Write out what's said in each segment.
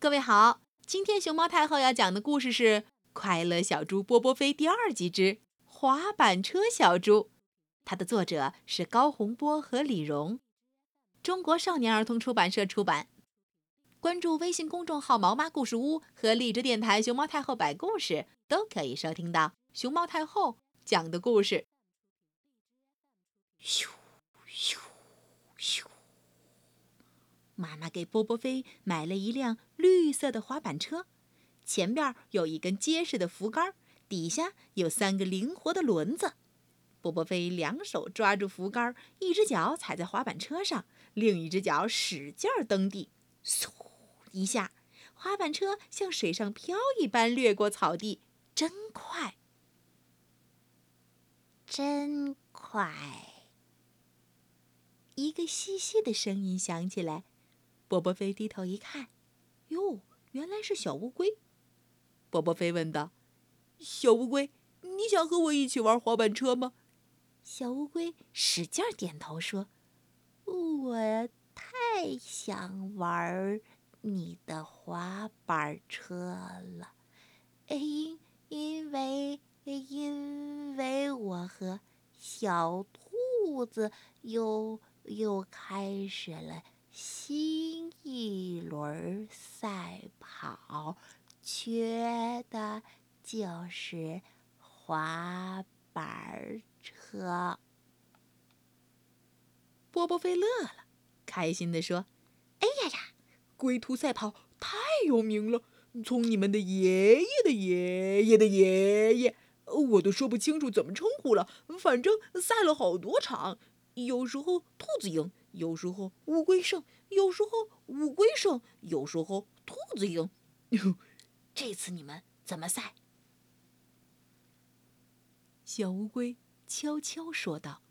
各位好，今天熊猫太后要讲的故事是《快乐小猪波波飞》第二集之《滑板车小猪》，它的作者是高洪波和李荣，中国少年儿童出版社出版。关注微信公众号“毛妈故事屋”和荔枝电台“熊猫太后摆故事”，都可以收听到熊猫太后讲的故事。咻咻！妈妈给波波飞买了一辆绿色的滑板车，前边有一根结实的扶杆，底下有三个灵活的轮子。波波飞两手抓住扶杆，一只脚踩在滑板车上，另一只脚使劲儿蹬地，嗖一下，滑板车像水上漂一般掠过草地，真快，真快！一个细细的声音响起来。波波飞低头一看，哟，原来是小乌龟。波波飞问道：“小乌龟，你想和我一起玩滑板车吗？”小乌龟使劲点头说：“我太想玩你的滑板车了，因因为因为我和小兔子又又开始了。”新一轮赛跑，缺的就是滑板车。波波飞乐了，开心地说：“哎呀呀，龟兔赛跑太有名了，从你们的爷爷的爷爷的爷爷，我都说不清楚怎么称呼了。反正赛了好多场，有时候兔子赢。”有时候乌龟胜，有时候乌龟胜，有时候兔子赢。这次你们怎么赛？小乌龟悄悄说道：“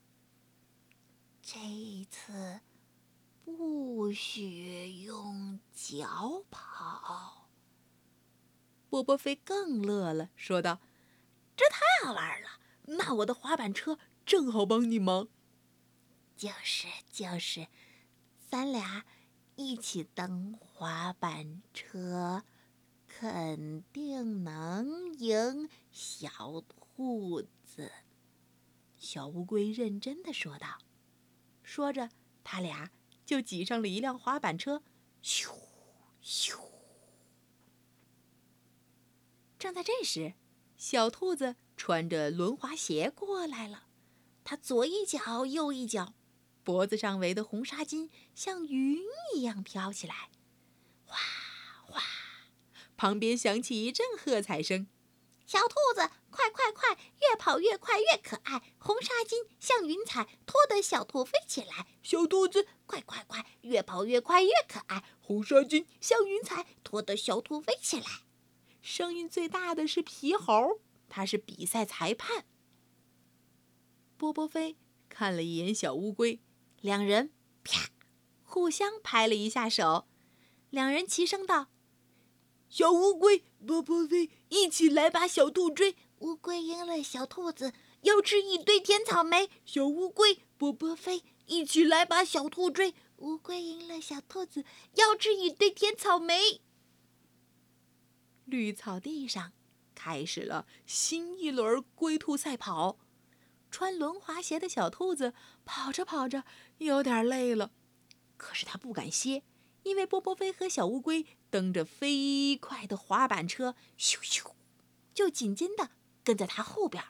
这次不许用脚跑。”波波飞更乐了，说道：“这太好玩了！那我的滑板车正好帮你忙。”就是就是，咱俩一起蹬滑板车，肯定能赢小兔子。小乌龟认真的说道。说着，他俩就挤上了一辆滑板车，咻咻。正在这时，小兔子穿着轮滑鞋过来了，它左一脚，右一脚。脖子上围的红纱巾像云一样飘起来，哗哗！旁边响起一阵喝彩声：“小兔子，快快快，越跑越快越可爱！红纱巾像云彩，拖得小兔飞起来。小兔子，快快快，越跑越快越可爱！红纱巾像云彩，拖得小兔飞起来。”声音最大的是皮猴，他是比赛裁判。波波飞看了一眼小乌龟。两人啪，互相拍了一下手，两人齐声道：“小乌龟，波波飞，一起来把小兔追。乌龟赢了，小兔子要吃一堆甜草莓。小乌龟，波波飞，一起来把小兔追。乌龟赢了，小兔子要吃一堆甜草莓。”绿草地上开始了新一轮龟兔赛跑。穿轮滑鞋的小兔子跑着跑着，有点累了，可是它不敢歇，因为波波飞和小乌龟蹬着飞快的滑板车，咻咻，就紧紧的跟在它后边。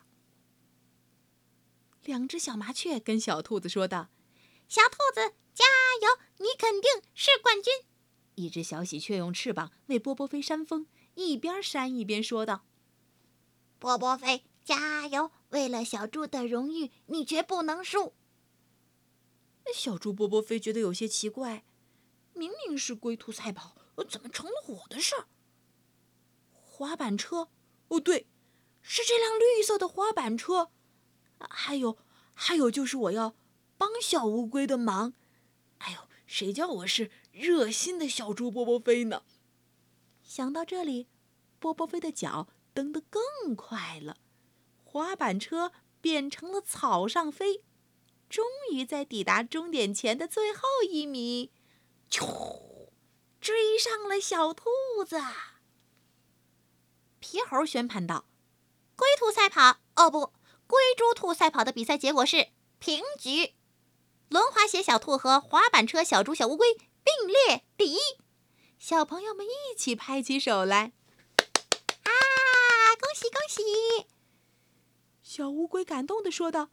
两只小麻雀跟小兔子说道：“小兔子，加油，你肯定是冠军！”一只小喜鹊用翅膀为波波飞扇风，一边扇一边说道：“波波飞。”加油！为了小猪的荣誉，你绝不能输。小猪波波飞觉得有些奇怪，明明是龟兔赛跑，怎么成了我的事儿？滑板车？哦，对，是这辆绿色的滑板车。还有，还有，就是我要帮小乌龟的忙。哎呦，谁叫我是热心的小猪波波飞呢？想到这里，波波飞的脚蹬得更快了。滑板车变成了草上飞，终于在抵达终点前的最后一米，啾，追上了小兔子。皮猴宣判道：“龟兔赛跑，哦不，龟猪兔赛跑的比赛结果是平局。轮滑鞋小兔和滑板车小猪小乌龟并列第一。”小朋友们一起拍起手来，啊！恭喜恭喜！小乌龟感动的说道：“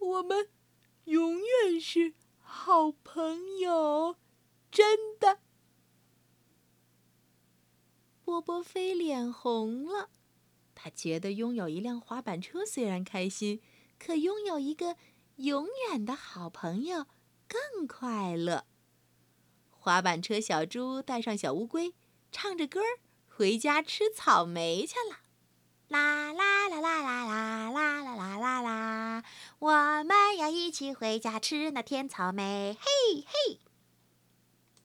我们永远是好朋友，真的。”波波飞脸红了，他觉得拥有一辆滑板车虽然开心，可拥有一个永远的好朋友更快乐。滑板车小猪带上小乌龟，唱着歌儿回家吃草莓去了。啦啦啦啦啦啦啦啦啦啦啦！我们要一起回家吃那甜草莓，嘿嘿。